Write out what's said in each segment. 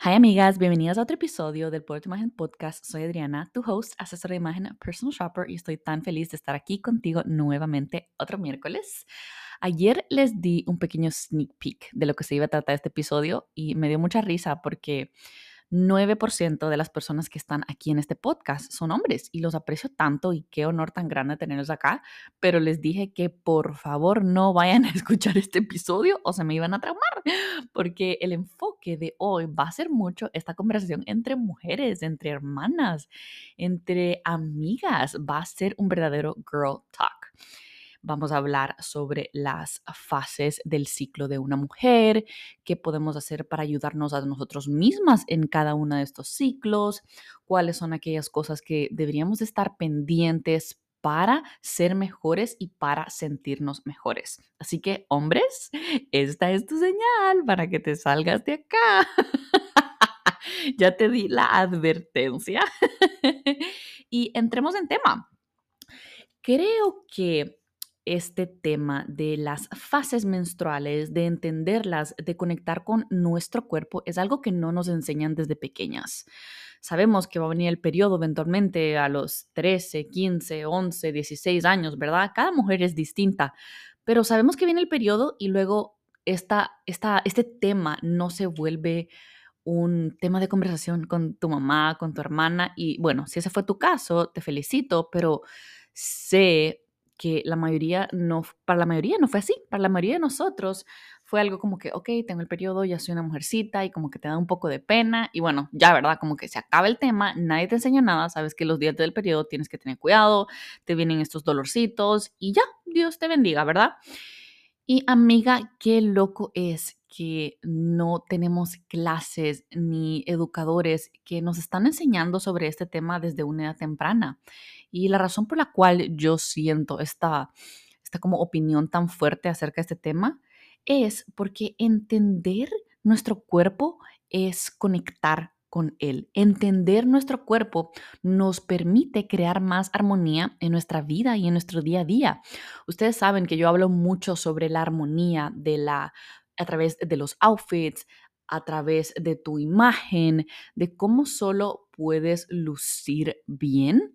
Hi amigas, bienvenidas a otro episodio del Poder tu Imagen Podcast. Soy Adriana, tu host, asesora de imagen, personal shopper y estoy tan feliz de estar aquí contigo nuevamente otro miércoles. Ayer les di un pequeño sneak peek de lo que se iba a tratar este episodio y me dio mucha risa porque 9% de las personas que están aquí en este podcast son hombres y los aprecio tanto y qué honor tan grande tenerlos acá, pero les dije que por favor no vayan a escuchar este episodio o se me iban a traumar, porque el enfoque de hoy va a ser mucho esta conversación entre mujeres, entre hermanas, entre amigas, va a ser un verdadero girl talk vamos a hablar sobre las fases del ciclo de una mujer, qué podemos hacer para ayudarnos a nosotros mismas en cada uno de estos ciclos, cuáles son aquellas cosas que deberíamos estar pendientes para ser mejores y para sentirnos mejores. Así que, hombres, esta es tu señal para que te salgas de acá. ya te di la advertencia. y entremos en tema. Creo que este tema de las fases menstruales, de entenderlas, de conectar con nuestro cuerpo, es algo que no nos enseñan desde pequeñas. Sabemos que va a venir el periodo eventualmente a los 13, 15, 11, 16 años, ¿verdad? Cada mujer es distinta, pero sabemos que viene el periodo y luego esta, esta, este tema no se vuelve un tema de conversación con tu mamá, con tu hermana y bueno, si ese fue tu caso, te felicito, pero sé que la mayoría no, para la mayoría no fue así, para la mayoría de nosotros fue algo como que, ok, tengo el periodo, ya soy una mujercita y como que te da un poco de pena y bueno, ya, ¿verdad? Como que se acaba el tema, nadie te enseña nada, sabes que los días del periodo tienes que tener cuidado, te vienen estos dolorcitos y ya, Dios te bendiga, ¿verdad? Y amiga, qué loco es que no tenemos clases ni educadores que nos están enseñando sobre este tema desde una edad temprana. Y la razón por la cual yo siento esta, esta como opinión tan fuerte acerca de este tema es porque entender nuestro cuerpo es conectar con él. Entender nuestro cuerpo nos permite crear más armonía en nuestra vida y en nuestro día a día. Ustedes saben que yo hablo mucho sobre la armonía de la a través de los outfits, a través de tu imagen, de cómo solo puedes lucir bien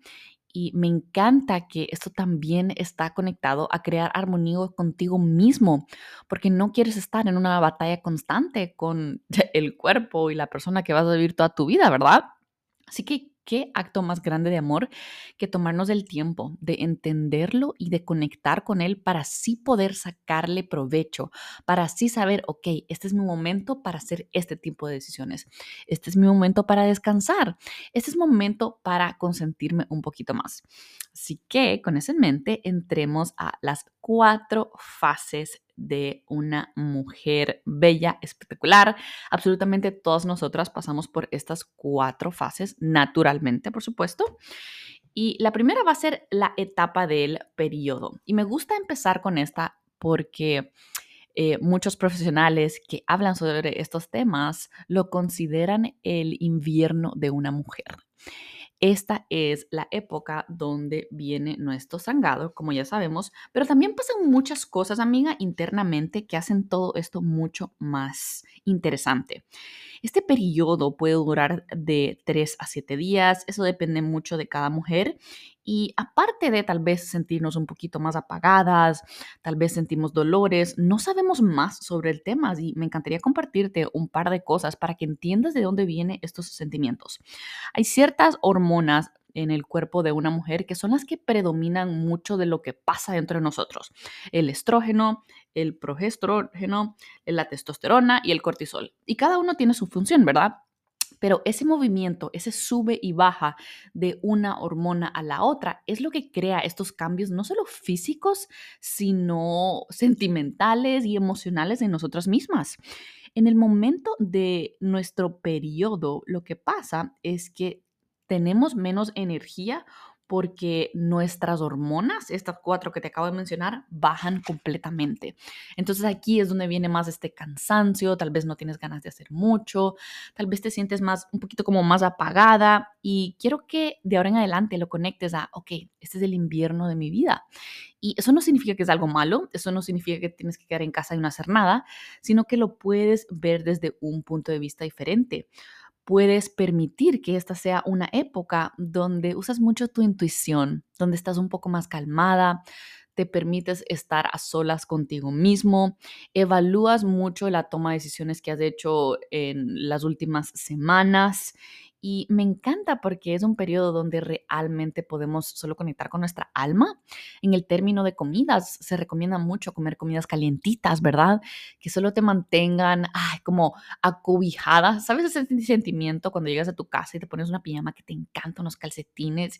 y me encanta que esto también está conectado a crear armonía contigo mismo, porque no quieres estar en una batalla constante con el cuerpo y la persona que vas a vivir toda tu vida, ¿verdad? Así que qué acto más grande de amor que tomarnos el tiempo de entenderlo y de conectar con él para así poder sacarle provecho, para así saber, ok, este es mi momento para hacer este tipo de decisiones, este es mi momento para descansar, este es momento para consentirme un poquito más. Así que con eso en mente, entremos a las cuatro fases de una mujer bella, espectacular. Absolutamente todas nosotras pasamos por estas cuatro fases, naturalmente, por supuesto. Y la primera va a ser la etapa del periodo. Y me gusta empezar con esta porque eh, muchos profesionales que hablan sobre estos temas lo consideran el invierno de una mujer. Esta es la época donde viene nuestro sangrado, como ya sabemos, pero también pasan muchas cosas, amiga, internamente que hacen todo esto mucho más interesante. Este periodo puede durar de 3 a 7 días, eso depende mucho de cada mujer y aparte de tal vez sentirnos un poquito más apagadas, tal vez sentimos dolores, no sabemos más sobre el tema y me encantaría compartirte un par de cosas para que entiendas de dónde vienen estos sentimientos. Hay ciertas hormonas en el cuerpo de una mujer que son las que predominan mucho de lo que pasa dentro de nosotros. El estrógeno, el progestrógeno, la testosterona y el cortisol. Y cada uno tiene su función, ¿verdad? Pero ese movimiento, ese sube y baja de una hormona a la otra, es lo que crea estos cambios no solo físicos, sino sentimentales y emocionales en nosotras mismas. En el momento de nuestro periodo, lo que pasa es que tenemos menos energía porque nuestras hormonas, estas cuatro que te acabo de mencionar, bajan completamente. Entonces aquí es donde viene más este cansancio, tal vez no tienes ganas de hacer mucho, tal vez te sientes más, un poquito como más apagada y quiero que de ahora en adelante lo conectes a, ok, este es el invierno de mi vida. Y eso no significa que es algo malo, eso no significa que tienes que quedar en casa y no hacer nada, sino que lo puedes ver desde un punto de vista diferente puedes permitir que esta sea una época donde usas mucho tu intuición, donde estás un poco más calmada, te permites estar a solas contigo mismo, evalúas mucho la toma de decisiones que has hecho en las últimas semanas y me encanta porque es un periodo donde realmente podemos solo conectar con nuestra alma. En el término de comidas, se recomienda mucho comer comidas calientitas, ¿verdad? Que solo te mantengan ay, como acobijada. ¿Sabes ese sentimiento cuando llegas a tu casa y te pones una pijama que te encanta, unos calcetines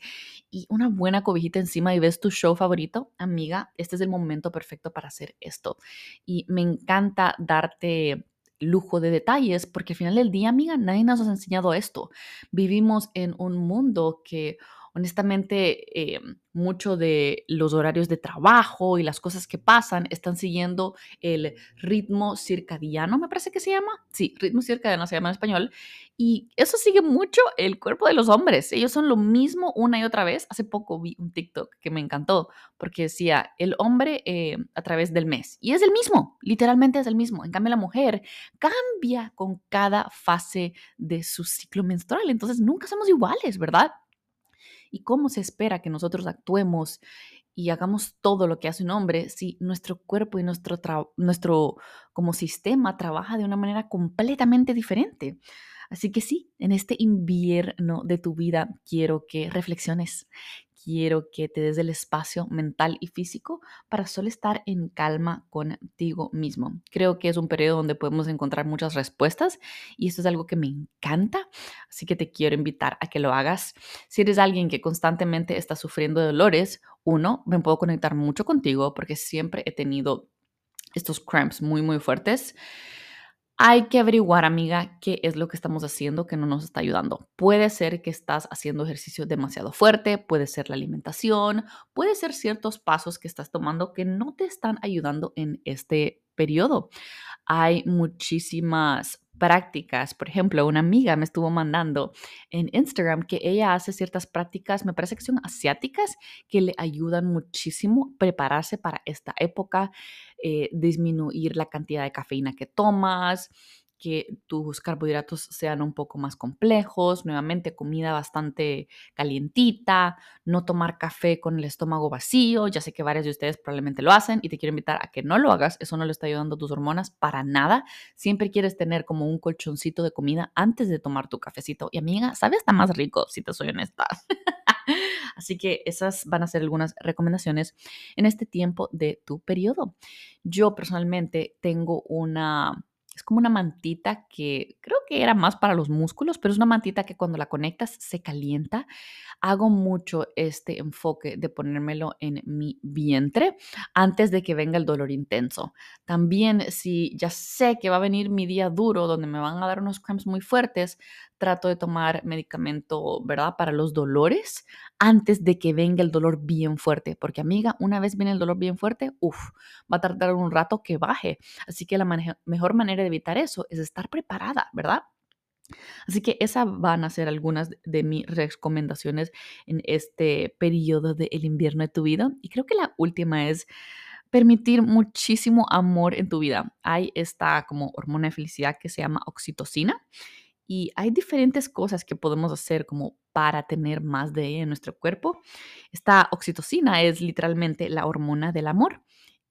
y una buena cobijita encima y ves tu show favorito? Amiga, este es el momento perfecto para hacer esto. Y me encanta darte lujo de detalles, porque al final del día, amiga, nadie nos ha enseñado esto. Vivimos en un mundo que honestamente eh, mucho de los horarios de trabajo y las cosas que pasan están siguiendo el ritmo circadiano, me parece que se llama. Sí, ritmo circadiano se llama en español. Y eso sigue mucho el cuerpo de los hombres. Ellos son lo mismo una y otra vez. Hace poco vi un TikTok que me encantó porque decía el hombre eh, a través del mes. Y es el mismo, literalmente es el mismo. En cambio, la mujer cambia con cada fase de su ciclo menstrual. Entonces, nunca somos iguales, ¿verdad? Y cómo se espera que nosotros actuemos y hagamos todo lo que hace un hombre si nuestro cuerpo y nuestro, nuestro como sistema trabaja de una manera completamente diferente. Así que sí, en este invierno de tu vida quiero que reflexiones, quiero que te des el espacio mental y físico para solo estar en calma contigo mismo. Creo que es un periodo donde podemos encontrar muchas respuestas y esto es algo que me encanta, así que te quiero invitar a que lo hagas. Si eres alguien que constantemente está sufriendo de dolores, uno, me puedo conectar mucho contigo porque siempre he tenido estos cramps muy, muy fuertes hay que averiguar, amiga, qué es lo que estamos haciendo que no nos está ayudando. Puede ser que estás haciendo ejercicio demasiado fuerte, puede ser la alimentación, puede ser ciertos pasos que estás tomando que no te están ayudando en este periodo. Hay muchísimas prácticas. Por ejemplo, una amiga me estuvo mandando en Instagram que ella hace ciertas prácticas, me parece que son asiáticas, que le ayudan muchísimo prepararse para esta época, eh, disminuir la cantidad de cafeína que tomas, que tus carbohidratos sean un poco más complejos, nuevamente comida bastante calientita, no tomar café con el estómago vacío, ya sé que varias de ustedes probablemente lo hacen y te quiero invitar a que no lo hagas, eso no le está ayudando a tus hormonas para nada, siempre quieres tener como un colchoncito de comida antes de tomar tu cafecito y amiga, sabe hasta más rico si te soy honesta. Así que esas van a ser algunas recomendaciones en este tiempo de tu periodo. Yo personalmente tengo una es como una mantita que creo que era más para los músculos, pero es una mantita que cuando la conectas se calienta. Hago mucho este enfoque de ponérmelo en mi vientre antes de que venga el dolor intenso. También si ya sé que va a venir mi día duro donde me van a dar unos cramps muy fuertes, trato de tomar medicamento, ¿verdad? Para los dolores antes de que venga el dolor bien fuerte, porque amiga, una vez viene el dolor bien fuerte, uff, va a tardar un rato que baje. Así que la mejor manera de evitar eso es estar preparada, ¿verdad? Así que esas van a ser algunas de mis recomendaciones en este periodo del invierno de tu vida. Y creo que la última es permitir muchísimo amor en tu vida. Hay esta como hormona de felicidad que se llama oxitocina y hay diferentes cosas que podemos hacer como para tener más de ella en nuestro cuerpo. Esta oxitocina es literalmente la hormona del amor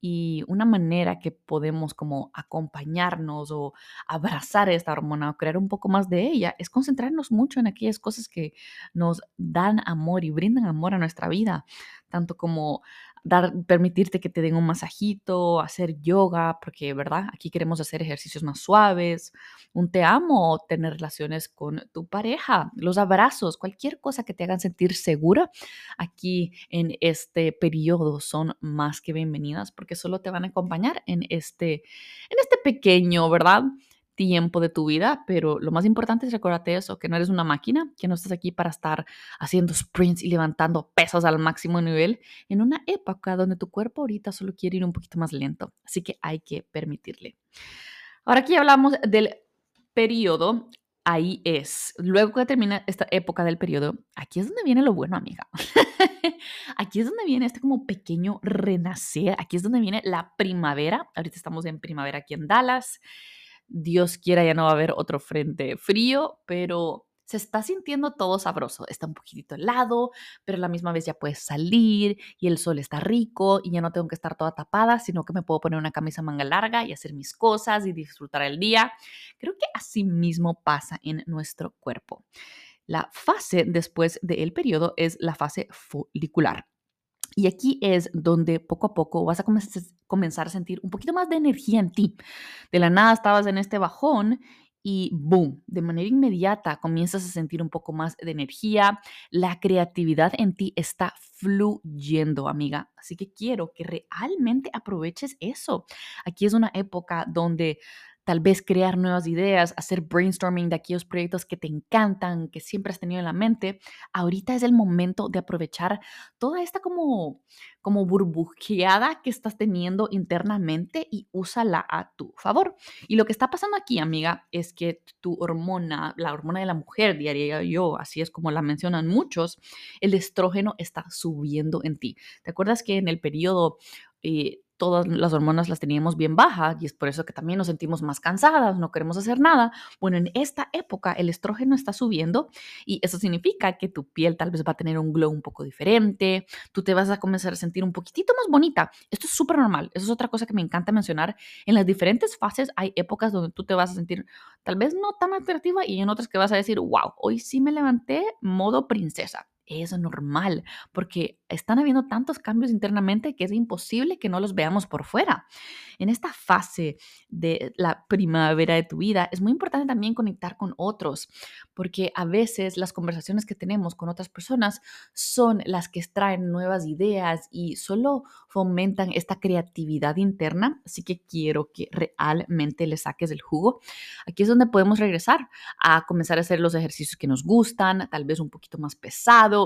y una manera que podemos como acompañarnos o abrazar esta hormona o crear un poco más de ella es concentrarnos mucho en aquellas cosas que nos dan amor y brindan amor a nuestra vida, tanto como permitirte que te den un masajito, hacer yoga, porque, ¿verdad? Aquí queremos hacer ejercicios más suaves, un te amo, tener relaciones con tu pareja, los abrazos, cualquier cosa que te hagan sentir segura aquí en este periodo son más que bienvenidas porque solo te van a acompañar en este, en este pequeño, ¿verdad? Tiempo de tu vida, pero lo más importante es recordarte eso, que no eres una máquina, que no estás aquí para estar haciendo sprints y levantando pesos al máximo nivel en una época donde tu cuerpo ahorita solo quiere ir un poquito más lento, así que hay que permitirle. Ahora ya hablamos del periodo, ahí es. Luego que termina esta época del periodo, aquí es donde viene lo bueno, amiga. aquí es donde viene este como pequeño renacer. Aquí es donde viene la primavera. Ahorita estamos en primavera aquí en Dallas. Dios quiera ya no va a haber otro frente frío, pero se está sintiendo todo sabroso. Está un poquitito helado, pero a la misma vez ya puedes salir y el sol está rico y ya no tengo que estar toda tapada, sino que me puedo poner una camisa manga larga y hacer mis cosas y disfrutar el día. Creo que así mismo pasa en nuestro cuerpo. La fase después del periodo es la fase folicular. Y aquí es donde poco a poco vas a comenzar a sentir un poquito más de energía en ti. De la nada estabas en este bajón y boom, de manera inmediata comienzas a sentir un poco más de energía, la creatividad en ti está fluyendo, amiga. Así que quiero que realmente aproveches eso. Aquí es una época donde tal vez crear nuevas ideas, hacer brainstorming de aquellos proyectos que te encantan, que siempre has tenido en la mente, ahorita es el momento de aprovechar toda esta como, como burbujeada que estás teniendo internamente y úsala a tu favor. Y lo que está pasando aquí, amiga, es que tu hormona, la hormona de la mujer, diría yo, así es como la mencionan muchos, el estrógeno está subiendo en ti. ¿Te acuerdas que en el periodo... Eh, todas las hormonas las teníamos bien bajas y es por eso que también nos sentimos más cansadas, no queremos hacer nada. Bueno, en esta época el estrógeno está subiendo y eso significa que tu piel tal vez va a tener un glow un poco diferente, tú te vas a comenzar a sentir un poquitito más bonita. Esto es súper normal, eso es otra cosa que me encanta mencionar. En las diferentes fases hay épocas donde tú te vas a sentir tal vez no tan atractiva y en otras que vas a decir, wow, hoy sí me levanté modo princesa es normal, porque están habiendo tantos cambios internamente que es imposible que no los veamos por fuera. En esta fase de la primavera de tu vida es muy importante también conectar con otros, porque a veces las conversaciones que tenemos con otras personas son las que extraen nuevas ideas y solo fomentan esta creatividad interna, así que quiero que realmente le saques el jugo. Aquí es donde podemos regresar a comenzar a hacer los ejercicios que nos gustan, tal vez un poquito más pesado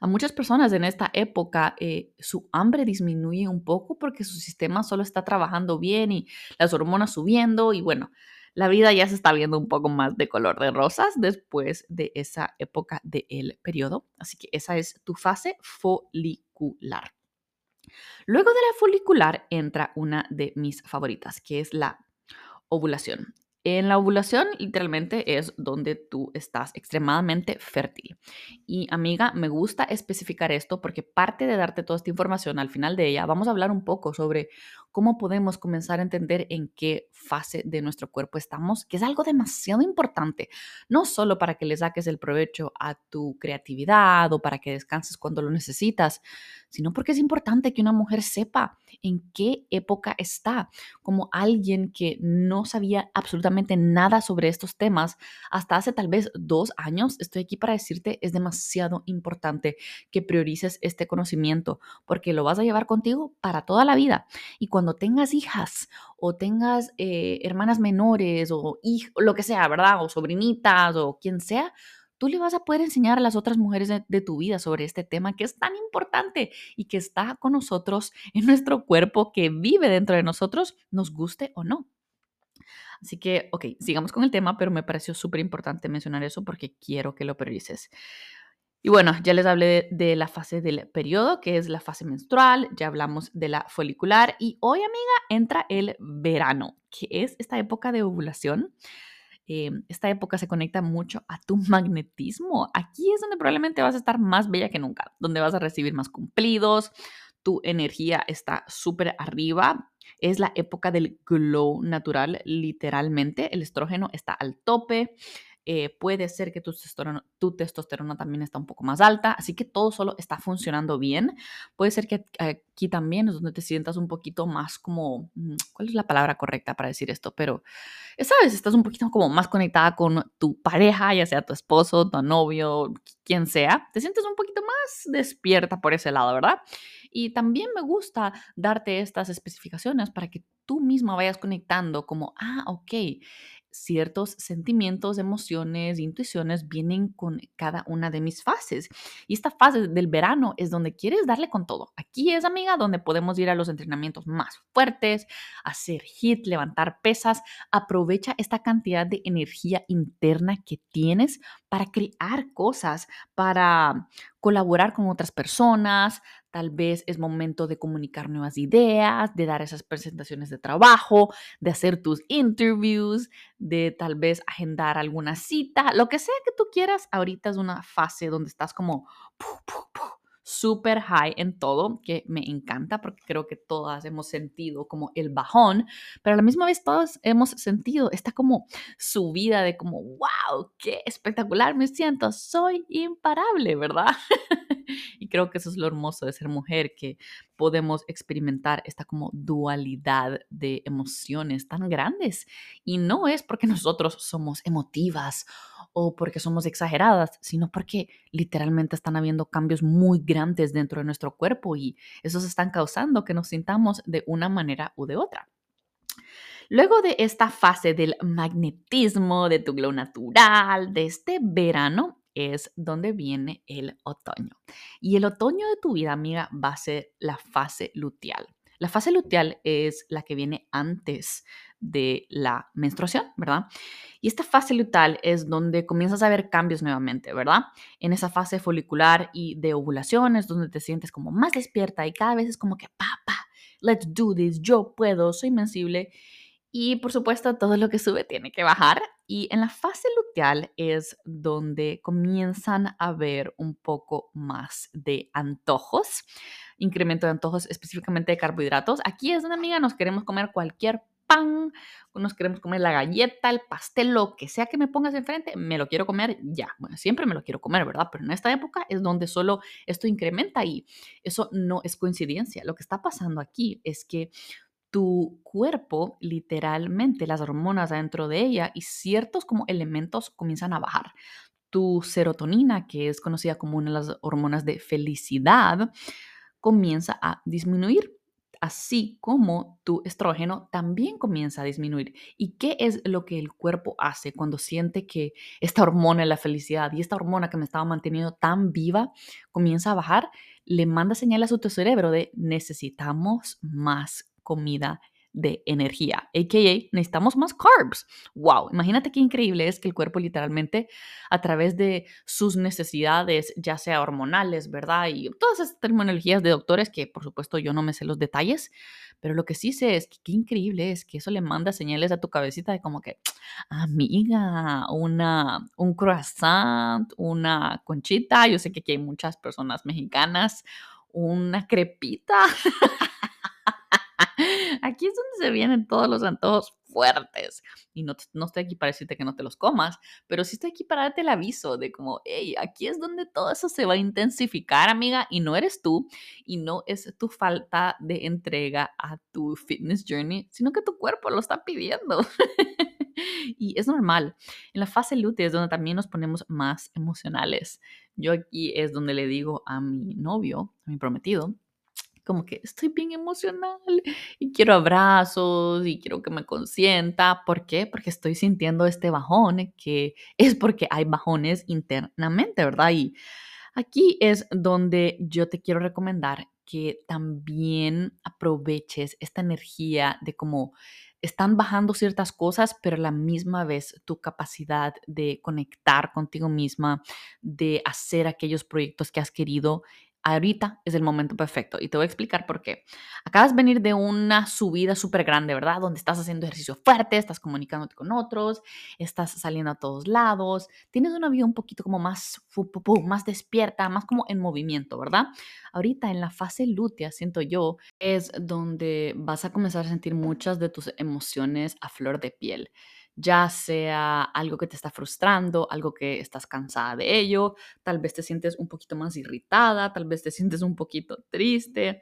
a muchas personas en esta época eh, su hambre disminuye un poco porque su sistema solo está trabajando bien y las hormonas subiendo y bueno, la vida ya se está viendo un poco más de color de rosas después de esa época del periodo. Así que esa es tu fase folicular. Luego de la folicular entra una de mis favoritas, que es la ovulación. En la ovulación literalmente es donde tú estás extremadamente fértil. Y amiga, me gusta especificar esto porque parte de darte toda esta información al final de ella, vamos a hablar un poco sobre cómo podemos comenzar a entender en qué fase de nuestro cuerpo estamos, que es algo demasiado importante, no solo para que le saques el provecho a tu creatividad o para que descanses cuando lo necesitas, sino porque es importante que una mujer sepa en qué época está, como alguien que no sabía absolutamente nada sobre estos temas hasta hace tal vez dos años, estoy aquí para decirte, es demasiado importante que priorices este conocimiento porque lo vas a llevar contigo para toda la vida. Y cuando tengas hijas o tengas eh, hermanas menores o lo que sea, ¿verdad? O sobrinitas o quien sea, tú le vas a poder enseñar a las otras mujeres de, tu vida sobre este tema que es tan importante y que está con nosotros en nuestro cuerpo, que vive dentro de nosotros, nos guste o no. Así que, ok, sigamos con el tema, pero me pareció súper importante mencionar eso porque quiero que lo priorices. Y bueno, ya les hablé de, la fase del periodo, que es la fase menstrual, ya hablamos de la folicular y hoy, amiga, entra el verano, que es esta época de ovulación. Eh, esta época se conecta mucho a tu magnetismo. Aquí es donde probablemente vas a estar más bella que nunca, donde vas a recibir más cumplidos, tu energía está súper arriba. Es la época del glow natural, literalmente. El estrógeno está al tope. Eh, puede ser que tu testosterona, también está un poco más alta, así que todo solo está funcionando bien. Puede ser que aquí también es donde te sientas un poquito más como, mm, ¿cuál es la palabra correcta para decir esto? Pero, ¿sabes? Estás un poquito como más conectada con tu pareja, ya sea tu esposo, tu novio, quien sea. Te sientes un poquito más despierta por ese lado, ¿verdad? Y también me gusta darte estas especificaciones para que tú misma vayas conectando como, ah, ok, ciertos sentimientos, emociones, intuiciones vienen con cada una de mis fases. Y esta fase del verano es donde quieres darle con todo. Aquí es, amiga, donde podemos ir a los entrenamientos más fuertes, hacer hit, levantar pesas. Aprovecha esta cantidad de energía interna que tienes para crear cosas, para colaborar con otras personas, tal vez es momento de comunicar nuevas ideas, de dar esas presentaciones de trabajo, de hacer tus interviews, de tal vez agendar alguna cita, lo que sea que tú quieras, ahorita es una fase donde estás como super high en todo, que me encanta porque creo que todas hemos sentido como el bajón, pero a la misma vez todas hemos sentido esta como subida de como, wow, qué espectacular me siento, soy imparable, ¿verdad? y creo que eso es lo hermoso de ser mujer, que podemos experimentar esta como dualidad de emociones tan grandes. Y no es porque nosotros somos emotivas o porque somos exageradas, sino porque literalmente están habiendo cambios muy grandes dentro de nuestro cuerpo y esos están causando que nos sintamos de una manera u de otra. Luego de esta fase del magnetismo, de tu glow natural, de este verano, es donde viene el otoño. Y el otoño de tu vida, amiga, va a ser la fase luteal. La fase luteal es la que viene antes de la menstruación, ¿verdad? Y esta fase luteal es donde comienzas a ver cambios nuevamente, ¿verdad? En esa fase folicular y de ovulación es donde te sientes como más despierta y cada vez es como que, papá, let's do this, yo puedo, soy sensible. Y por supuesto, todo lo que sube tiene que bajar. Y en la fase luteal es donde comienzan a ver un poco más de antojos, incremento de antojos específicamente de carbohidratos. Aquí es donde, amiga, nos queremos comer cualquier pan, nos queremos comer la galleta, el pastel, lo que sea que me pongas enfrente, me lo quiero comer ya. Bueno, siempre me lo quiero comer, ¿verdad? Pero en esta época es donde solo esto incrementa y eso no es coincidencia. Lo que está pasando aquí es que tu cuerpo, literalmente, las hormonas dentro de ella y ciertos como elementos comienzan a bajar. Tu serotonina, que es conocida como una de las hormonas de felicidad, comienza a disminuir, así como tu estrógeno también comienza a disminuir. ¿Y qué es lo que el cuerpo hace cuando siente que esta hormona de la felicidad y esta hormona que me estaba manteniendo tan viva comienza a bajar? Le manda señales a tu cerebro de necesitamos más comida de energía, a.k.a. necesitamos más carbs. ¡Wow! Imagínate qué increíble es que el cuerpo literalmente a través de sus necesidades, ya sea hormonales, ¿verdad? Y todas esas terminologías de doctores que por supuesto yo no me sé los detalles, pero lo que sí sé es que qué increíble es que eso le manda señales a tu cabecita de como que, amiga, una, un croissant, una conchita, yo sé que aquí hay muchas personas mexicanas, una crepita. Aquí es donde se vienen todos los antojos fuertes. Y no, no estoy aquí para decirte que no te los comas, pero sí estoy aquí para darte el aviso de como, hey, aquí es donde todo eso se va a intensificar, amiga, y no eres tú, y no es tu falta de entrega a tu fitness journey, sino que tu cuerpo lo está pidiendo. y es normal. En la fase lutea es donde también nos ponemos más emocionales. Yo aquí es donde le digo a mi novio, a mi prometido, como que estoy bien emocional y quiero abrazos y quiero que me consienta. ¿Por qué? Porque estoy sintiendo este bajón, que es porque hay bajones internamente, ¿verdad? Y aquí es donde yo te quiero recomendar que también aproveches esta energía de cómo están bajando ciertas cosas, pero a la misma vez tu capacidad de conectar contigo misma, de hacer aquellos proyectos que has querido, ahorita es el momento perfecto. Y te voy a explicar por qué. Acabas de venir de una subida súper grande, ¿verdad? Donde estás haciendo ejercicio fuerte, estás comunicándote con otros, estás saliendo a todos lados, tienes una vida un poquito como más, más despierta, más como en movimiento, ¿verdad? Ahorita en la fase lútea, siento yo, es donde vas a comenzar a sentir muchas de tus emociones a flor de piel ya sea algo que te está frustrando, algo que estás cansada de ello, tal vez te sientes un poquito más irritada, tal vez te sientes un poquito triste.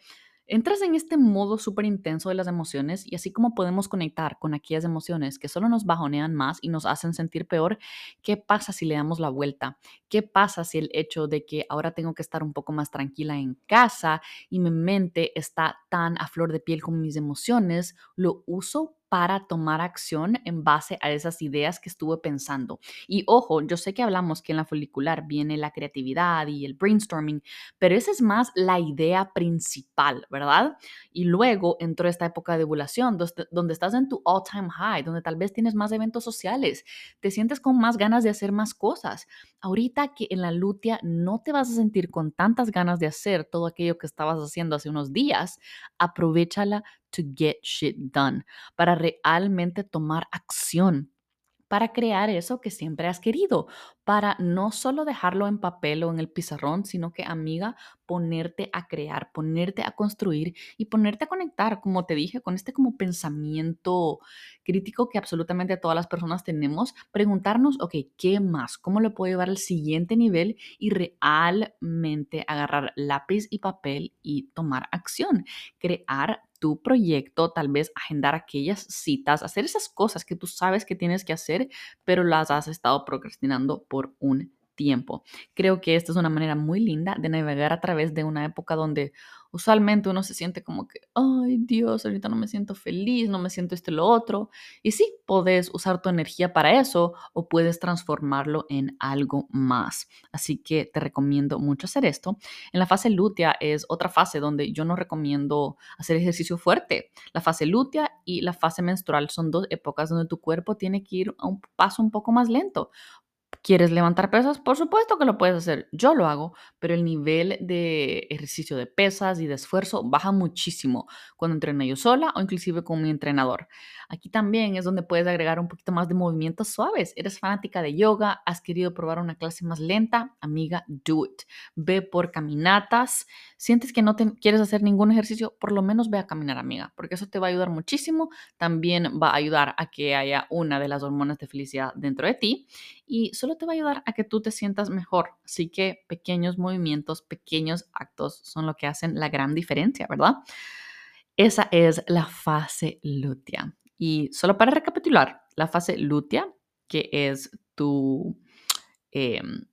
Entras en este modo súper intenso de las emociones y así como podemos conectar con aquellas emociones que solo nos bajonean más y nos hacen sentir peor, ¿qué pasa si le damos la vuelta? ¿Qué pasa si el hecho de que ahora tengo que estar un poco más tranquila en casa y mi mente está tan a flor de piel con mis emociones, lo uso para tomar acción en base a esas ideas que estuve pensando. Y ojo, yo sé que hablamos que en la folicular viene la creatividad y el brainstorming, pero esa es más la idea principal, ¿verdad? Y luego entró esta época de ovulación, donde estás en tu all-time high, donde tal vez tienes más eventos sociales, te sientes con más ganas de hacer más cosas. Ahorita que en la lutea no te vas a sentir con tantas ganas de hacer todo aquello que estabas haciendo hace unos días, aprovechala to get shit done, para realmente tomar acción para crear eso que siempre has querido, para no solo dejarlo en papel o en el pizarrón, sino que, amiga, ponerte a crear, ponerte a construir y ponerte a conectar, como te dije, con este como pensamiento crítico que absolutamente todas las personas tenemos, preguntarnos, ok, ¿qué más? ¿Cómo lo puedo llevar al siguiente nivel y realmente agarrar lápiz y papel y tomar acción, crear tu proyecto, tal vez agendar aquellas citas, hacer esas cosas que tú sabes que tienes que hacer, pero las has estado procrastinando por un tiempo. Creo que esta es una manera muy linda de navegar a través de una época donde usualmente uno se siente como que, ay Dios, ahorita no me siento feliz, no me siento esto lo otro. Y sí, puedes usar tu energía para eso o puedes transformarlo en algo más. Así que te recomiendo mucho hacer esto. En la fase lútea es otra fase donde yo no recomiendo hacer ejercicio fuerte. La fase lútea y la fase menstrual son dos épocas donde tu cuerpo tiene que ir a un paso un poco más lento ¿Quieres levantar pesas? Por supuesto que lo puedes hacer. Yo lo hago, pero el nivel de ejercicio de pesas y de esfuerzo baja muchísimo cuando entreno yo sola o inclusive con mi entrenador. Aquí también es donde puedes agregar un poquito más de movimientos suaves. Eres fanática de yoga, has querido probar una clase más lenta, amiga, do it. Ve por caminatas. Sientes que no te quieres hacer ningún ejercicio, por lo menos ve a caminar, amiga, porque eso te va a ayudar muchísimo. También va a ayudar a que haya una de las hormonas de felicidad dentro de ti y solo te va a ayudar a que tú te sientas mejor. Así que pequeños movimientos, pequeños actos son lo que hacen la gran diferencia, ¿verdad? Esa es la fase lútea. Y solo para recapitular, la fase lútea, que es tu, em,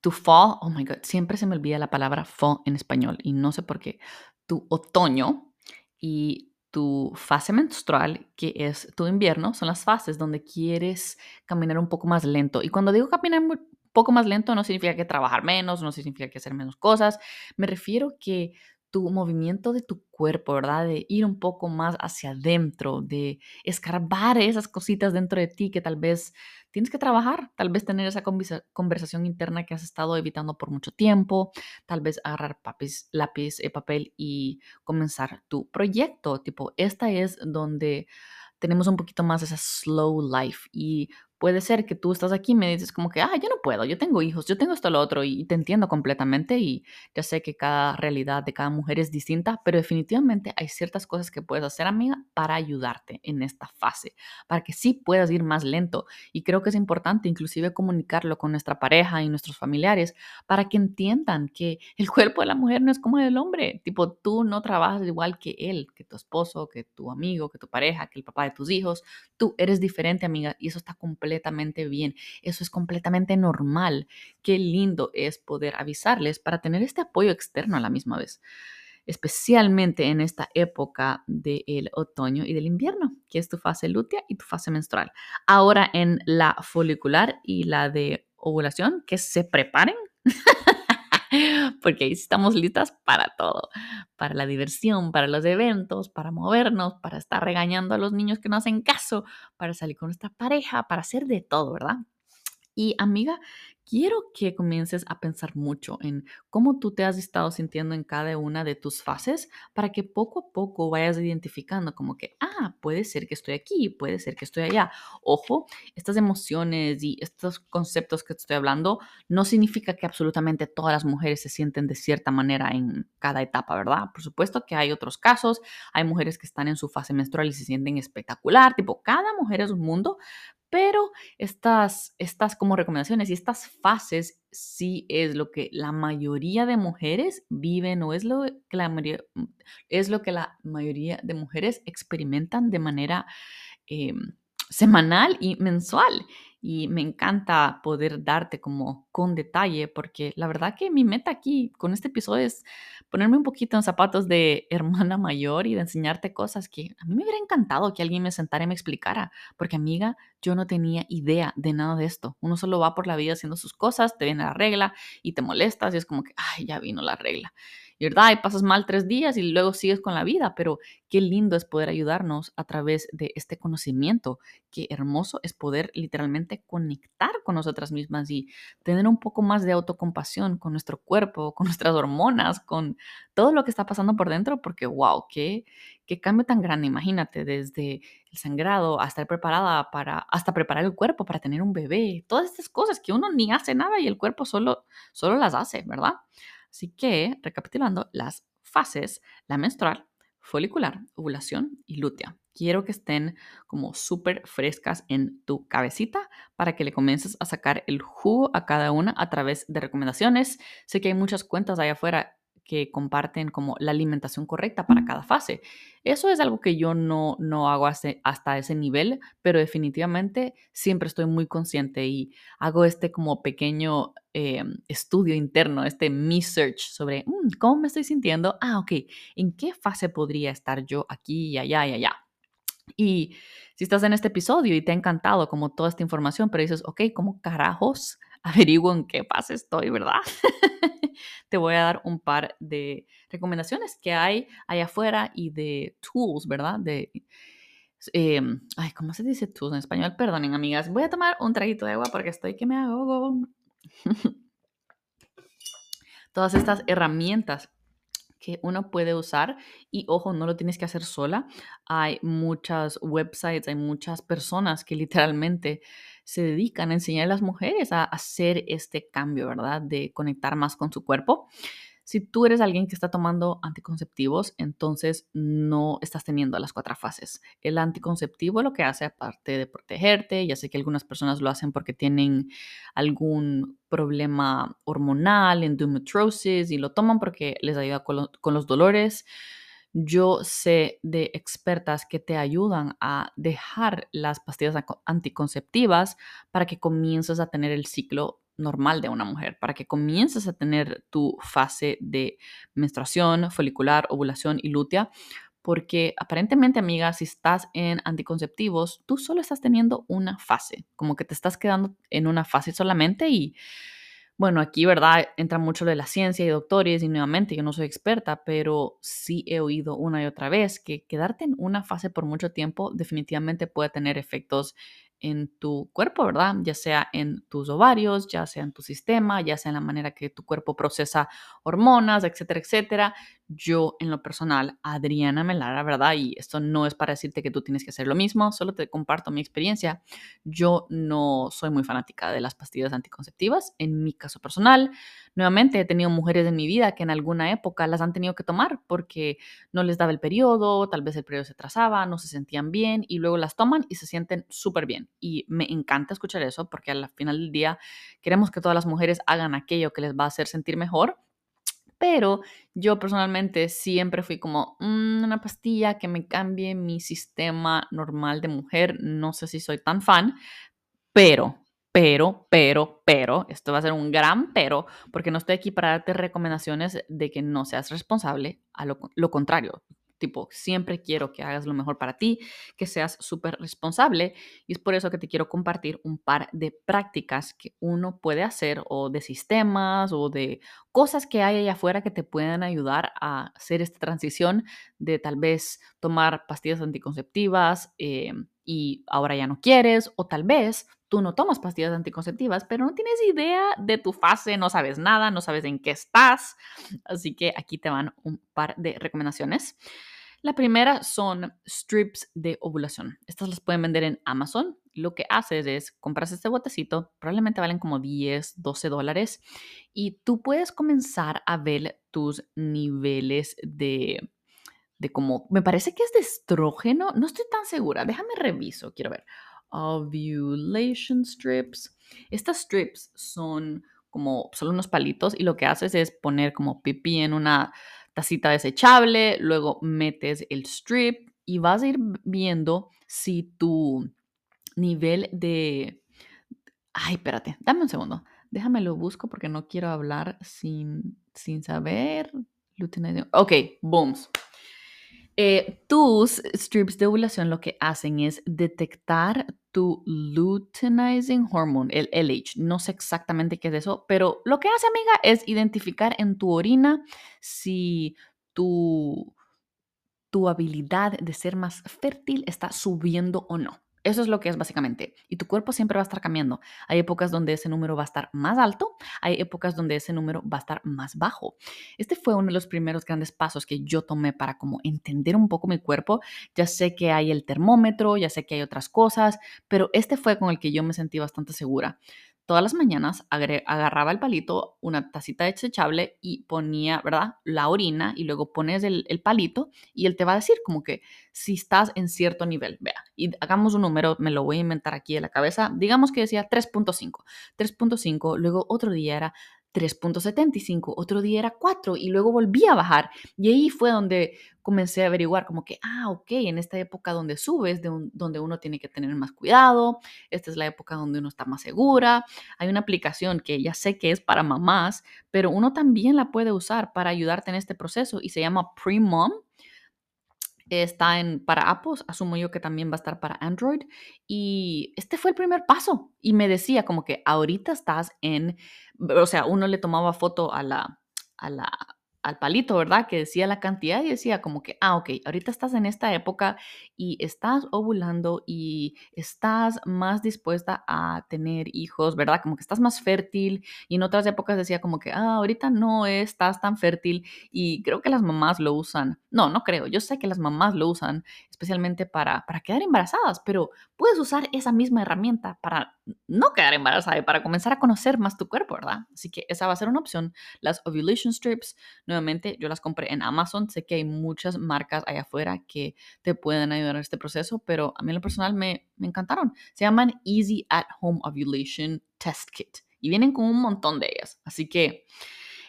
tu fall, oh my god, siempre se me olvida la palabra fall en español y no sé por qué, tu otoño y tu fase menstrual, que es tu invierno, son las fases donde quieres caminar un poco más lento. Y cuando digo caminar un poco más lento, no significa que trabajar menos, no significa que hacer menos cosas, me refiero que tu movimiento de tu cuerpo, ¿verdad? De ir un poco más hacia adentro, de escarbar esas cositas dentro de ti que tal vez tienes que trabajar, tal vez tener esa conversación interna que has estado evitando por mucho tiempo, tal vez agarrar lápiz, eh, papel y comenzar tu proyecto. Tipo, esta es donde tenemos un poquito más esa slow life y Puede ser que tú estás aquí y me dices como que, ah, yo no puedo, yo tengo hijos, yo tengo esto, lo otro, y te entiendo completamente y ya sé que cada realidad de cada mujer es distinta, pero definitivamente hay ciertas cosas que puedes hacer, amiga, para ayudarte en esta fase, para que sí puedas ir más lento. Y creo que es importante inclusive comunicarlo con nuestra pareja y nuestros familiares para que entiendan que el cuerpo de la mujer no es como el del hombre, tipo, tú no trabajas igual que él, que tu esposo, que tu amigo, que tu pareja, que el papá de tus hijos, tú eres diferente, amiga, y eso está completamente completamente bien. Eso es completamente normal. Qué lindo es poder avisarles para tener este apoyo externo a la misma vez especialmente en esta época del otoño y del invierno, que es tu fase lútea y tu fase menstrual. Ahora en la folicular y la de ovulación, que se preparen, porque ahí estamos listas para todo, para la diversión, para los eventos, para movernos, para estar regañando a los niños que no hacen caso, para salir con nuestra pareja, para hacer de todo, ¿verdad? Y amiga, quiero que comiences a pensar mucho en cómo tú te has estado sintiendo en cada una de tus fases para que poco a poco vayas identificando como que, ah, puede ser que estoy aquí, puede ser que estoy allá. Ojo, estas emociones y estos conceptos que te estoy hablando no significa que absolutamente todas las mujeres se sienten de cierta manera en cada etapa, ¿verdad? Por supuesto que hay otros casos, hay mujeres que están en su fase menstrual y se sienten espectacular, tipo, cada mujer es un mundo, Pero estas, estas como recomendaciones y estas fases sí es lo que la mayoría de mujeres viven o es lo que la mayoría, es lo que la mayoría de mujeres experimentan de manera em, semanal y mensual y me encanta poder darte como con detalle porque la verdad que mi meta aquí con este episodio es ponerme un poquito en zapatos de hermana mayor y de enseñarte cosas que a mí me hubiera encantado que alguien me sentara y me explicara, porque amiga, yo no tenía idea de nada de esto. Uno solo va por la vida haciendo sus cosas, te viene la regla y te molestas y es como que, ay, ya vino la regla. Verdad, y pasas mal tres días y luego sigues con la vida, pero qué lindo es poder ayudarnos a través de este conocimiento. Qué hermoso es poder literalmente conectar con nosotras mismas y tener un poco más de autocompasión con nuestro cuerpo, con nuestras hormonas, con todo lo que está pasando por dentro, porque wow, qué, qué cambio tan grande. Imagínate, desde el sangrado hasta preparada para, hasta preparar el cuerpo para tener un bebé, todas estas cosas que uno ni hace nada y el cuerpo solo, solo las hace, ¿verdad? Así que, recapitulando, las fases, la menstrual, folicular, ovulación y lútea. Quiero que estén como súper frescas en tu cabecita para que le comiences a sacar el jugo a cada una a través de recomendaciones. Sé que hay muchas cuentas allá afuera que comparten como la alimentación correcta para cada fase. Eso es algo que yo no, no hago hasta ese nivel, pero definitivamente siempre estoy muy consciente y hago este como pequeño eh, estudio interno, este me search sobre mm, cómo me estoy sintiendo. Ah, ok, ¿en qué fase podría estar yo aquí y allá y allá? Y si estás en este episodio y te ha encantado como toda esta información, pero dices, ok, ¿cómo carajos averiguo en qué fase estoy, verdad? te voy a dar un par de recomendaciones que hay allá afuera y de tools, ¿verdad? De, em, ay, ¿cómo se dice tools en español? Perdonen, amigas. Voy a tomar un traguito de agua porque estoy que me ahogo. Todas estas herramientas que uno puede usar y ojo, no lo tienes que hacer sola. Hay muchas websites, hay muchas personas que literalmente se dedican a enseñar a las mujeres a hacer este cambio, ¿verdad? De conectar más con su cuerpo. Si tú eres alguien que está tomando anticonceptivos, entonces no estás teniendo las cuatro fases. El anticonceptivo lo que hace, aparte de protegerte, ya sé que algunas personas lo hacen porque tienen algún problema hormonal, endometriosis, y lo toman porque les ayuda con, con los dolores. Yo sé de expertas que te ayudan a dejar las pastillas anticonceptivas para que comiences a tener el ciclo normal de una mujer, para que comiences a tener tu fase de menstruación, folicular, ovulación y lútea, porque aparentemente, amiga, si estás en anticonceptivos, tú solo estás teniendo una fase, como que te estás quedando en una fase solamente y bueno, aquí, ¿verdad? Entra mucho de la ciencia y doctores y nuevamente yo no soy experta, pero sí he oído una y otra vez que quedarte en una fase por mucho tiempo definitivamente puede tener efectos en tu cuerpo, ¿verdad? Ya sea en tus ovarios, ya sea en tu sistema, ya sea en la manera que tu cuerpo procesa hormonas, etcétera, etcétera. Yo, en lo personal, Adriana Melara, ¿verdad? Y esto no es para decirte que tú tienes que hacer lo mismo, solo te comparto mi experiencia. Yo no soy muy fanática de las pastillas anticonceptivas. En mi caso personal, nuevamente he tenido mujeres en mi vida que en alguna época las han tenido que tomar porque no les daba el periodo, tal vez el periodo se trazaba, no se sentían bien y luego las toman y se sienten súper bien. Y me encanta escuchar eso porque al final del día queremos que todas las mujeres hagan aquello que les va a hacer sentir mejor pero yo personalmente siempre fui como mm, una pastilla que me cambie mi sistema normal de mujer. No sé si soy tan fan, pero, pero, pero, pero, esto va a ser un gran pero, porque no estoy aquí para darte recomendaciones de que no seas responsable, a lo, lo contrario, tipo, siempre quiero que hagas lo mejor para ti, que seas súper responsable y es por eso que te quiero compartir un par de prácticas que uno puede hacer o de sistemas o de cosas que hay allá afuera que te puedan ayudar a hacer esta transición de tal vez tomar pastillas anticonceptivas eh, y ahora ya no quieres o tal vez tú no tomas pastillas anticonceptivas, pero no tienes idea de tu fase, no sabes nada, no sabes en qué estás. Así que aquí te van un par de recomendaciones. La primera son strips de ovulación. Estas las pueden vender en Amazon. Lo que haces es compras este botecito, probablemente valen como 10, 12 dólares, y tú puedes comenzar a ver tus niveles de, de como, me parece que es de estrógeno, no estoy tan segura, déjame reviso, quiero ver. ovulation strips. Estas strips son como solo unos palitos y lo que haces es poner como pipí en una tacita desechable, luego metes el strip y vas a ir viendo si tu nivel de... Ay, espérate, dame un segundo. Déjame lo busco porque no quiero hablar sin, sin saber. Ok, booms. Eh, tus strips de ovulación lo que hacen es detectar tu luteinizing hormone, el LH. No sé exactamente qué es eso, pero lo que hace, amiga, es identificar en tu orina si tu, tu habilidad de ser más fértil está subiendo o no. Eso es lo que es básicamente. Y tu cuerpo siempre va a estar cambiando. Hay épocas donde ese número va a estar más alto, hay épocas donde ese número va a estar más bajo. Este fue uno de los primeros grandes pasos que yo tomé para como entender un poco mi cuerpo. Ya sé que hay el termómetro, ya sé que hay otras cosas, pero este fue con el que yo me sentí bastante segura todas las mañanas agarraba el palito, una tacita desechable y ponía, ¿verdad? La orina y luego pones el, palito y él te va a decir como que si estás en cierto nivel, vea, y hagamos un número, me lo voy a inventar aquí en la cabeza, digamos que decía 3.5, 3.5, luego otro día era 3.75, otro día era 4 y luego volví a bajar. Y ahí fue donde comencé a averiguar como que, ah, ok, en esta época donde subes, de donde uno tiene que tener más cuidado, esta es la época donde uno está más segura. Hay una aplicación que ya sé que es para mamás, pero uno también la puede usar para ayudarte en este proceso y se llama Pre-Mom está en para Apple, asumo yo que también va a estar para Android. Y este fue el primer paso. Y me decía como que ahorita estás en, o sea, uno le tomaba foto a la, a la, al palito, ¿verdad? Que decía la cantidad y decía como que, ah, ok, ahorita estás en esta época y estás ovulando y estás más dispuesta a tener hijos, ¿verdad? Como que estás más fértil y en otras épocas decía como que, ah, ahorita no estás tan fértil y creo que las mamás lo usan. No, no creo, yo sé que las mamás lo usan especialmente para, para quedar embarazadas, pero puedes usar esa misma herramienta para no quedar embarazada y para comenzar a conocer más tu cuerpo, ¿verdad? Así que esa va a ser una opción. Las ovulation strips, yo las compré en Amazon. Sé que hay muchas marcas allá afuera que te pueden ayudar en este proceso, pero a mí en lo personal me, me encantaron. Se llaman Easy at Home Ovulation Test Kit y vienen con un montón de ellas. Así que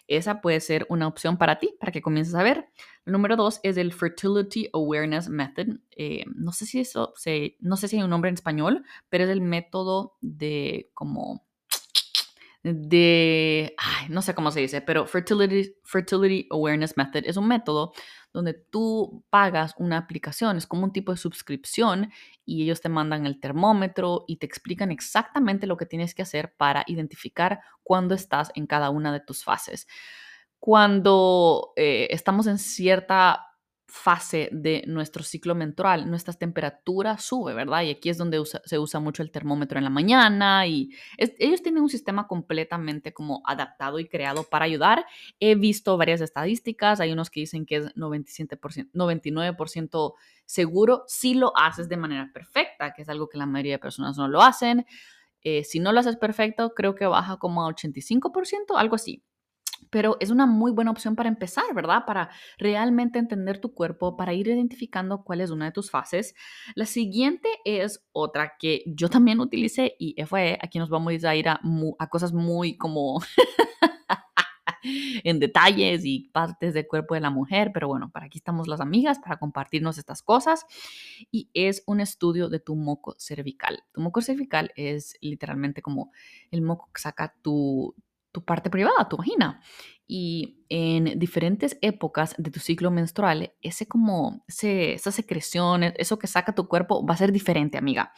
esa puede ser una opción para ti, para que comiences a ver. El número dos es el Fertility Awareness Method. Eh, no sé si eso se, no sé si hay un nombre en español, pero es el método de como de, no sé cómo se dice, pero Fertility, Fertility Awareness Method es un método donde tú pagas una aplicación, es como un tipo de suscripción y ellos te mandan el termómetro y te explican exactamente lo que tienes que hacer para identificar cuándo estás en cada una de tus fases. Cuando eh, estamos en cierta fase de nuestro ciclo menstrual, nuestra temperatura sube, ¿verdad? Y aquí es donde se usa mucho el termómetro en la mañana y ellos tienen un sistema completamente como adaptado y creado para ayudar. He visto varias estadísticas, hay unos que dicen que es 97%, 99% seguro si lo haces de manera perfecta, que es algo que la mayoría de personas no lo hacen. Eh, si no lo haces perfecto, creo que baja como a 85%, algo así pero es una muy buena opción para empezar, ¿verdad? Para realmente entender tu cuerpo, para ir identificando cuál es una de tus fases. La siguiente es otra que yo también utilicé y fue, aquí nos vamos a ir a, a cosas muy como en detalles y partes del cuerpo de la mujer, pero bueno, para aquí estamos las amigas para compartirnos estas cosas y es un estudio de tu moco cervical. Tu moco cervical es literalmente como el moco que saca tu, tu parte privada, tu vagina. Y en diferentes épocas de tu ciclo menstrual, ese como, ese, esa secreción, eso que saca tu cuerpo va a ser diferente, amiga.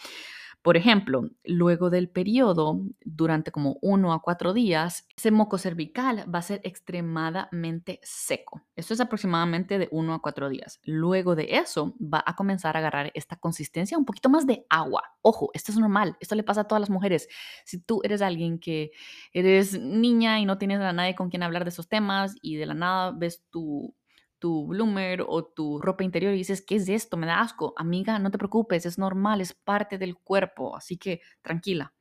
Por ejemplo, luego del periodo, durante como uno a cuatro días, ese moco cervical va a ser extremadamente seco. Eso es aproximadamente de uno a cuatro días. Luego de eso, va a comenzar a agarrar esta consistencia un poquito más de agua. Ojo, esto es normal, esto le pasa a todas las mujeres. Si tú eres alguien que eres niña y no tienes a nadie con quien hablar de esos temas y de la nada ves tu tu bloomer o tu ropa interior y dices, ¿qué es esto? Me da asco. Amiga, no te preocupes, es normal, es parte del cuerpo, así que tranquila.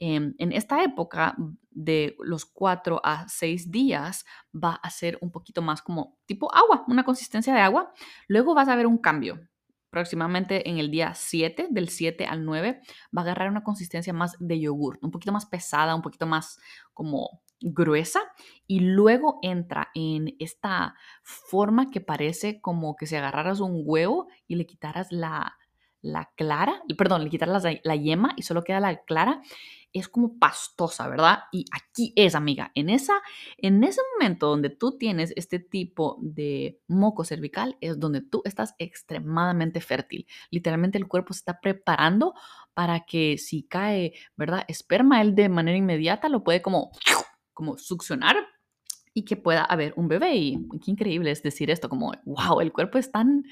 Em, en esta época de los cuatro a seis días va a ser un poquito más como tipo agua, una consistencia de agua. Luego vas a ver un cambio aproximadamente en el día 7, del 7 al 9, va a agarrar una consistencia más de yogur, un poquito más pesada, un poquito más como gruesa y luego entra en esta forma que parece como que si agarraras un huevo y le quitaras la, la clara, perdón, le quitaras la, la, yema y solo queda la clara, es como pastosa, ¿verdad? Y aquí es, amiga, en, esa, en ese momento donde tú tienes este tipo de moco cervical, es donde tú estás extremadamente fértil. Literalmente el cuerpo se está preparando para que si cae, ¿verdad? Esperma, él de manera inmediata lo puede como como succionar y que pueda haber un bebé. Y qué increíble es decir esto, como, wow, el cuerpo es tan,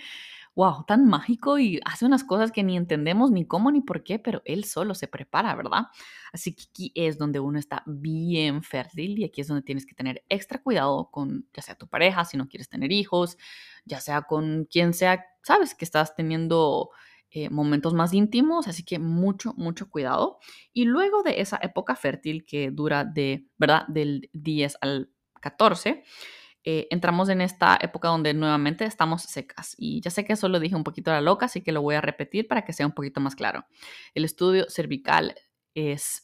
wow, tan mágico y hace unas cosas que ni entendemos ni cómo ni por qué, pero él solo se prepara, ¿verdad? Así que aquí es donde uno está bien fértil y aquí es donde tienes que tener extra cuidado con, ya sea tu pareja, si no quieres tener hijos, ya sea con quien sea, sabes que estás teniendo eh, momentos más íntimos, así que mucho, mucho cuidado. Y luego de esa época fértil que dura de, ¿verdad? Del 10 al 14, eh, entramos en esta época donde nuevamente estamos secas. Y ya sé que eso lo dije un poquito a la loca, así que lo voy a repetir para que sea un poquito más claro. El estudio cervical es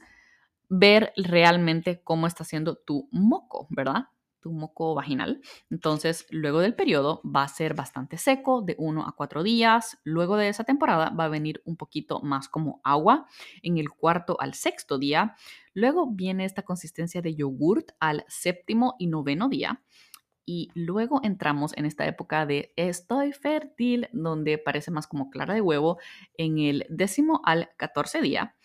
ver realmente cómo está haciendo tu moco, ¿verdad? Tu moco vaginal. Entonces, luego del periodo va a ser bastante seco, de 1 a 4 días. Luego de esa temporada va a venir un poquito más como agua en el cuarto al sexto día. Luego viene esta consistencia de yogurt al séptimo y noveno día. Y luego entramos en esta época de estoy fértil, donde parece más como clara de huevo en el décimo al catorce día.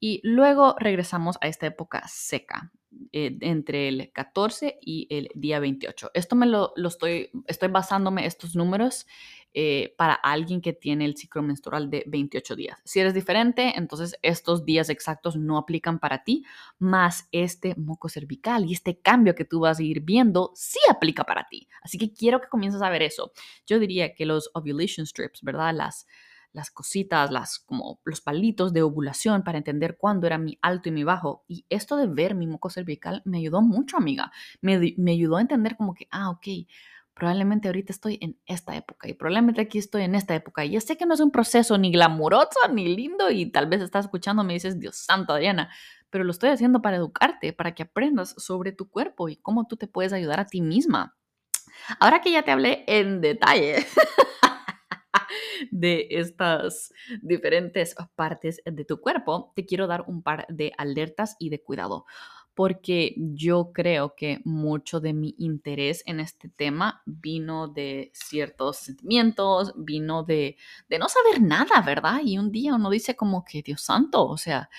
Y luego regresamos a esta época seca, eh, entre el 14 y el día 28. Esto me lo, estoy, estoy basándome estos números eh, para alguien que tiene el ciclo menstrual de 28 días. Si eres diferente, entonces estos días exactos no aplican para ti, más este moco cervical y este cambio que tú vas a ir viendo sí aplica para ti. Así que quiero que comiences a ver eso. Yo diría que los ovulation strips, ¿verdad? Las las cositas, las como los palitos de ovulación para entender cuándo era mi alto y mi bajo. Y esto de ver mi moco cervical me ayudó mucho, amiga. Me, me ayudó a entender como que, ah, ok, probablemente ahorita estoy en esta época y probablemente aquí estoy en esta época. Y ya sé que no es un proceso ni glamuroso ni lindo y tal vez estás escuchando me dices, Dios santo, Adriana, pero lo estoy haciendo para educarte, para que aprendas sobre tu cuerpo y cómo tú te puedes ayudar a ti misma. Ahora que ya te hablé en detalle de estas diferentes partes de tu cuerpo, te quiero dar un par de alertas y de cuidado porque yo creo que mucho de mi interés en este tema vino de ciertos sentimientos, vino de, de no saber nada, ¿verdad? Y un día uno dice como que, Dios santo, o sea,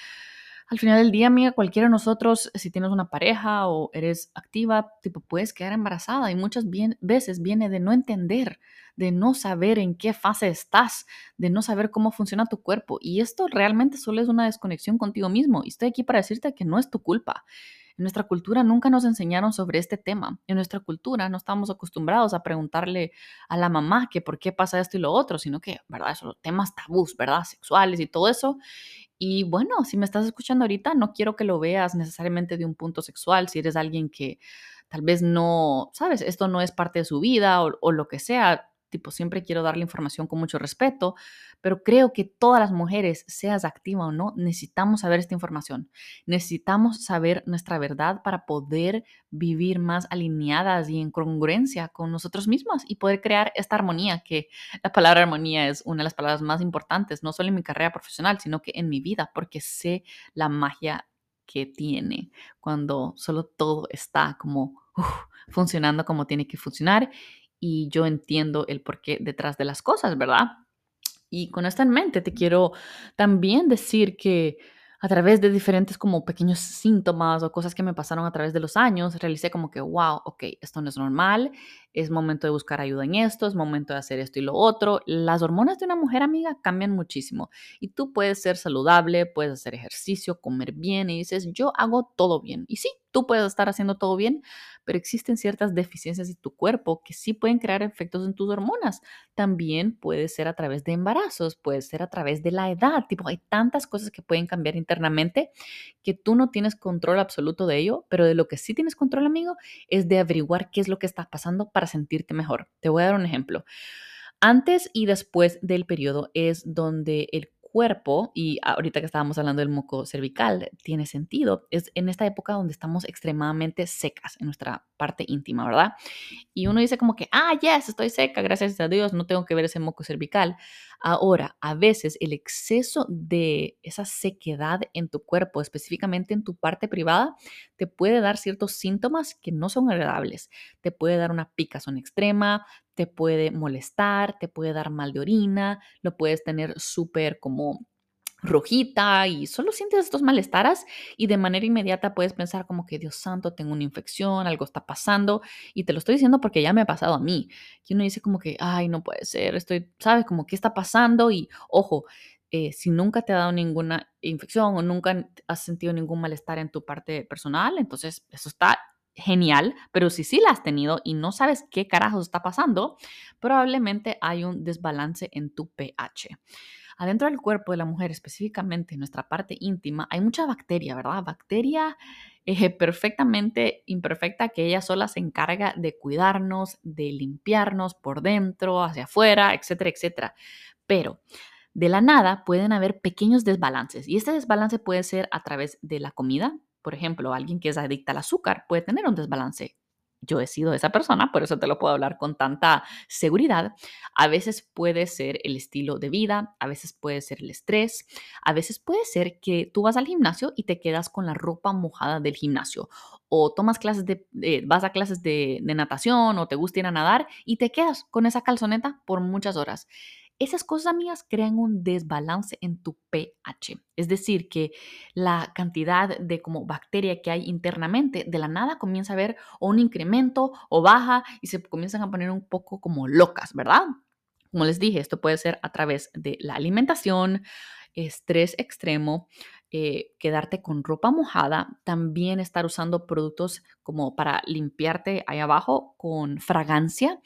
al final del día, amiga, cualquiera de nosotros, si tienes una pareja o eres activa, tipo, puedes quedar embarazada y muchas veces viene de no entender, de no saber en qué fase estás, de no saber cómo funciona tu cuerpo. Y esto realmente solo es una desconexión contigo mismo. Y estoy aquí para decirte que no es tu culpa. Nuestra cultura nunca nos enseñaron sobre este tema. En nuestra cultura no estamos acostumbrados a preguntarle a la mamá que por qué pasa esto y lo otro, sino que, ¿verdad? Son temas tabús, ¿verdad? Sexuales y todo eso. Y bueno, si me estás escuchando ahorita, no quiero que lo veas necesariamente de un punto sexual, si eres alguien que tal vez no, sabes, esto no es parte de su vida o lo que sea, tipo, siempre quiero darle información con mucho respeto, pero creo que todas las mujeres, seas activa o no, necesitamos saber esta información. Necesitamos saber nuestra verdad para poder vivir más alineadas y en congruencia con nosotros mismos y poder crear esta armonía, que la palabra armonía es una de las palabras más importantes, no solo en mi carrera profesional, sino que en mi vida, porque sé la magia que tiene cuando solo todo está como funcionando como tiene que funcionar y yo entiendo el porqué detrás de las cosas, ¿verdad? Y con esto en mente te quiero también decir que a través de diferentes como pequeños síntomas o cosas que me pasaron a través de los años, realicé como que, wow, ok, esto no es normal, es momento de buscar ayuda en esto, es momento de hacer esto y lo otro. Las hormonas de una mujer amiga cambian muchísimo y tú puedes ser saludable, puedes hacer ejercicio, comer bien y dices, yo hago todo bien. Y sí, tú puedes estar haciendo todo bien, pero existen ciertas deficiencias en tu cuerpo que sí pueden crear efectos en tus hormonas. También puede ser a través de embarazos, puede ser a través de la edad, tipo, hay tantas cosas que pueden cambiar internamente que tú no tienes control absoluto de ello, pero de lo que sí tienes control, amigo, es de averiguar qué es lo que está pasando para sentirte mejor. Te voy a dar un ejemplo. Antes y después del periodo es donde el cuerpo, y ahorita que estábamos hablando del moco cervical, tiene sentido, es en esta época donde estamos extremadamente secas en nuestra parte íntima, ¿verdad? Y uno dice como que, ah, yes, estoy seca, gracias a Dios, no tengo que ver ese moco cervical. Ahora, a veces el exceso de esa sequedad en tu cuerpo, específicamente en tu parte privada, te puede dar ciertos síntomas que no son agradables. Te puede dar una picazón extrema, te puede molestar, te puede dar mal de orina, lo puedes tener súper como rojita y solo sientes estos malestares y de manera inmediata puedes pensar como que Dios santo, tengo una infección, algo está pasando y te lo estoy diciendo porque ya me ha pasado a mí. Y uno dice como que, ay, no puede ser, estoy, ¿sabes? Como qué está pasando y ojo, eh, si nunca te ha dado ninguna infección o nunca has sentido ningún malestar en tu parte personal, entonces eso está genial, pero si sí la has tenido y no sabes qué carajos está pasando, probablemente hay un desbalance en tu pH. Adentro del cuerpo de la mujer, específicamente en nuestra parte íntima, hay mucha bacteria, ¿verdad? Bacteria eh, perfectamente imperfecta que ella sola se encarga de cuidarnos, de limpiarnos por dentro, hacia afuera, etcétera, etcétera. Pero de la nada pueden haber pequeños desbalances y este desbalance puede ser a través de la comida. Por ejemplo, alguien que es adicta al azúcar puede tener un desbalance yo he sido esa persona, por eso te lo puedo hablar con tanta seguridad. A veces puede ser el estilo de vida, a veces puede ser el estrés, a veces puede ser que tú vas al gimnasio y te quedas con la ropa mojada del gimnasio o tomas clases de, eh, vas a clases de, de natación o te gusta ir a nadar y te quedas con esa calzoneta por muchas horas. Esas cosas, amigas, crean un desbalance en tu pH. Es decir, que la cantidad de como bacteria que hay internamente de la nada comienza a haber un incremento o baja y se comienzan a poner un poco como locas, ¿verdad? Como les dije, esto puede ser a través de la alimentación, estrés extremo, eh, quedarte con ropa mojada, también estar usando productos como para limpiarte ahí abajo con fragancia.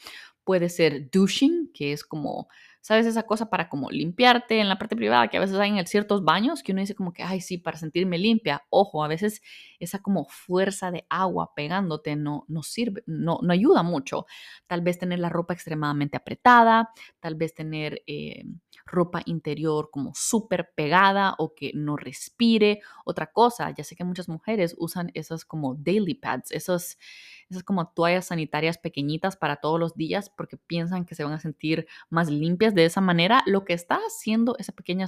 Puede ser douching, que es como ¿sabes? Esa cosa para como limpiarte en la parte privada, que a veces hay en ciertos baños que uno dice como que, ay, sí, para sentirme limpia. Ojo, a veces esa como fuerza de agua pegándote no, no sirve, no, no ayuda mucho. Tal vez tener la ropa extremadamente apretada, tal vez tener eh, ropa interior como súper pegada o que no respire. Otra cosa, ya sé que muchas mujeres usan esas como daily pads, esos esas como toallas sanitarias pequeñitas para todos los días porque piensan que se van a sentir más limpias de esa manera. Lo que está haciendo esa pequeña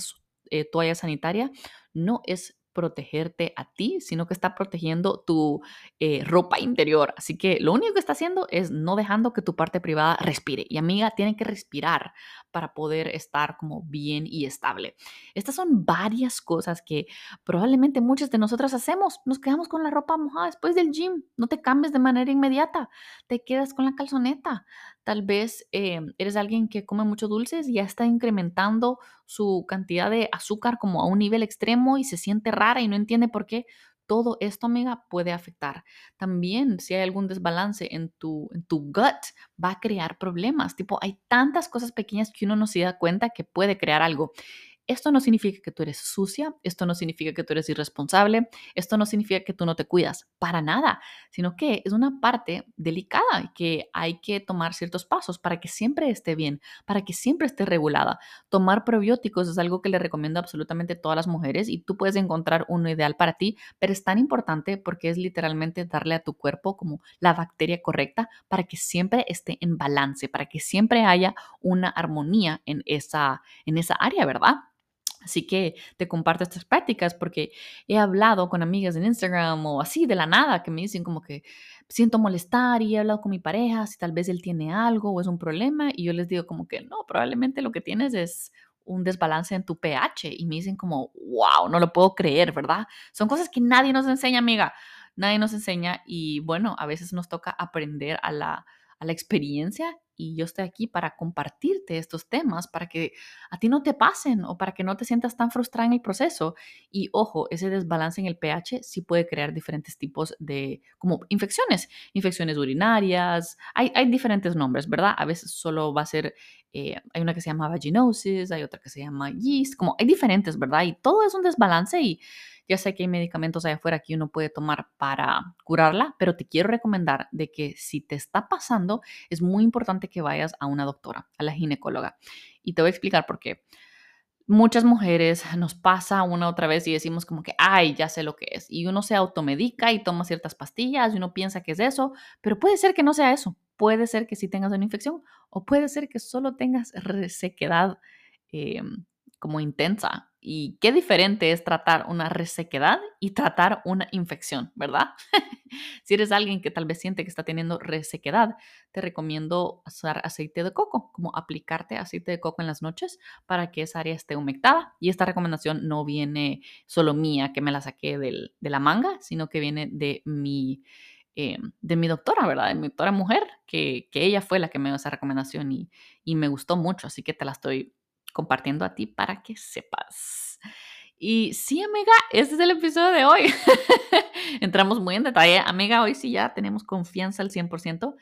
eh, toalla sanitaria no es protegerte a ti, sino que está protegiendo tu eh, ropa interior. Así que lo único que está haciendo es no dejando que tu parte privada respire. Y amiga, tiene que respirar para poder estar como bien y estable. Estas son varias cosas que probablemente muchas de nosotras hacemos. Nos quedamos con la ropa mojada después del gym. No te cambies de manera inmediata. Te quedas con la calzoneta. Tal vez eh, eres alguien que come mucho dulces y ya está incrementando su cantidad de azúcar como a un nivel extremo y se siente rara y no entiende por qué. Todo esto, amiga, puede afectar. También si hay algún desbalance en tu, en tu gut, va a crear problemas. Tipo, hay tantas cosas pequeñas que uno no se da cuenta que puede crear algo. Esto no significa que tú eres sucia, esto no significa que tú eres irresponsable, esto no significa que tú no te cuidas, para nada, sino que es una parte delicada que hay que tomar ciertos pasos para que siempre esté bien, para que siempre esté regulada. Tomar probióticos es algo que le recomiendo absolutamente a todas las mujeres y tú puedes encontrar uno ideal para ti, pero es tan importante porque es literalmente darle a tu cuerpo como la bacteria correcta para que siempre esté en balance, para que siempre haya una armonía en esa, en esa área, ¿verdad? Así que te comparto estas prácticas porque he hablado con amigas en Instagram o así de la nada que me dicen como que siento molestar y he hablado con mi pareja si tal vez él tiene algo o es un problema y yo les digo como que no, probablemente lo que tienes es un desbalance en tu pH y me dicen como, wow, no lo puedo creer, ¿verdad? Son cosas que nadie nos enseña, amiga, nadie nos enseña y bueno, a veces nos toca aprender a la, a la experiencia y yo estoy aquí para compartirte estos temas para que a ti no te pasen o para que no te sientas tan frustrada en el proceso. Y ojo, ese desbalance en el pH sí puede crear diferentes tipos de como infecciones, infecciones urinarias, hay, hay diferentes nombres, ¿verdad? A veces solo va a ser eh, hay una que se llama vaginosis, hay otra que se llama yeast, como hay diferentes, ¿verdad? Y todo es un desbalance y ya sé que hay medicamentos allá afuera que uno puede tomar para curarla, pero te quiero recomendar de que si te está pasando, es muy importante que vayas a una doctora, a la ginecóloga. Y te voy a explicar por qué muchas mujeres nos pasa una otra vez y decimos como que, ay, ya sé lo que es. Y uno se automedica y toma ciertas pastillas y uno piensa que es eso, pero puede ser que no sea eso. Puede ser que sí tengas una infección o puede ser que solo tengas resequedad em, como intensa. Y qué diferente es tratar una resequedad y tratar una infección, ¿verdad? si eres alguien que tal vez siente que está teniendo resequedad, te recomiendo usar aceite de coco, como aplicarte aceite de coco en las noches para que esa área esté humectada. Y esta recomendación no viene solo mía, que me la saqué de la manga, sino que viene de mi, eh, de mi doctora, ¿verdad? De mi doctora mujer, que, ella fue la que me dio esa recomendación y, y me gustó mucho, así que te la estoy compartiendo a ti para que sepas. Y sí, amiga, este es el episodio de hoy. Entramos muy en detalle. Amiga, hoy sí ya tenemos confianza al 100%,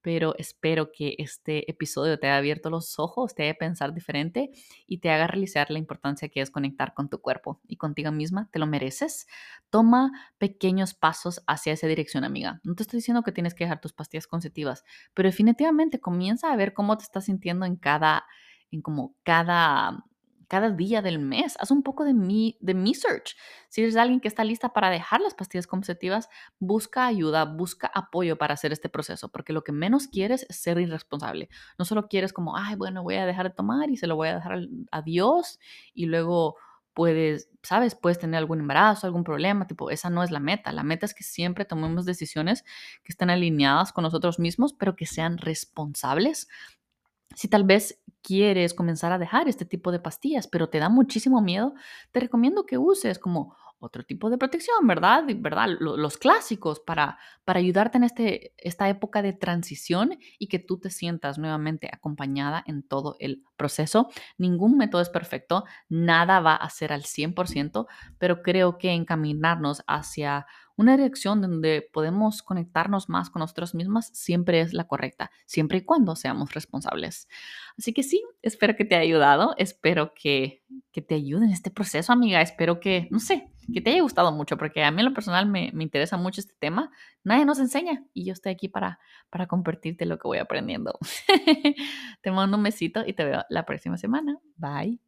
pero espero que este episodio te haya abierto los ojos, te haga pensar diferente y te haga realizar la importancia que es conectar con tu cuerpo y contigo misma. Te lo mereces. Toma pequeños pasos hacia esa dirección, amiga. No te estoy diciendo que tienes que dejar tus pastillas conceptivas, pero definitivamente comienza a ver cómo te estás sintiendo en cada en como cada, cada día del mes. Haz un poco de mi, de mi search. Si eres alguien que está lista para dejar las pastillas conceptivas, busca ayuda, busca apoyo para hacer este proceso, porque lo que menos quieres es ser irresponsable. No solo quieres como, ay, bueno, voy a dejar de tomar y se lo voy a dejar a Dios y luego puedes, sabes, puedes tener algún embarazo, algún problema, tipo, esa no es la meta. La meta es que siempre tomemos decisiones que estén alineadas con nosotros mismos, pero que sean responsables si tal vez quieres comenzar a dejar este tipo de pastillas, pero te da muchísimo miedo, te recomiendo que uses como otro tipo de protección, ¿verdad? ¿verdad? Los clásicos para, para ayudarte en este, esta época de transición y que tú te sientas nuevamente acompañada en todo el proceso. Ningún método es perfecto, nada va a ser al 100%, pero creo que encaminarnos hacia una dirección donde podemos conectarnos más con nosotros mismas siempre es la correcta, siempre y cuando seamos responsables. Así que sí, espero que te haya ayudado, espero que, que te ayude en este proceso, amiga, espero que, no sé, que te haya gustado mucho, porque a mí en lo personal me, me interesa mucho este tema, nadie nos enseña y yo estoy aquí para, para compartirte lo que voy aprendiendo. te mando un besito y te veo la próxima semana. Bye.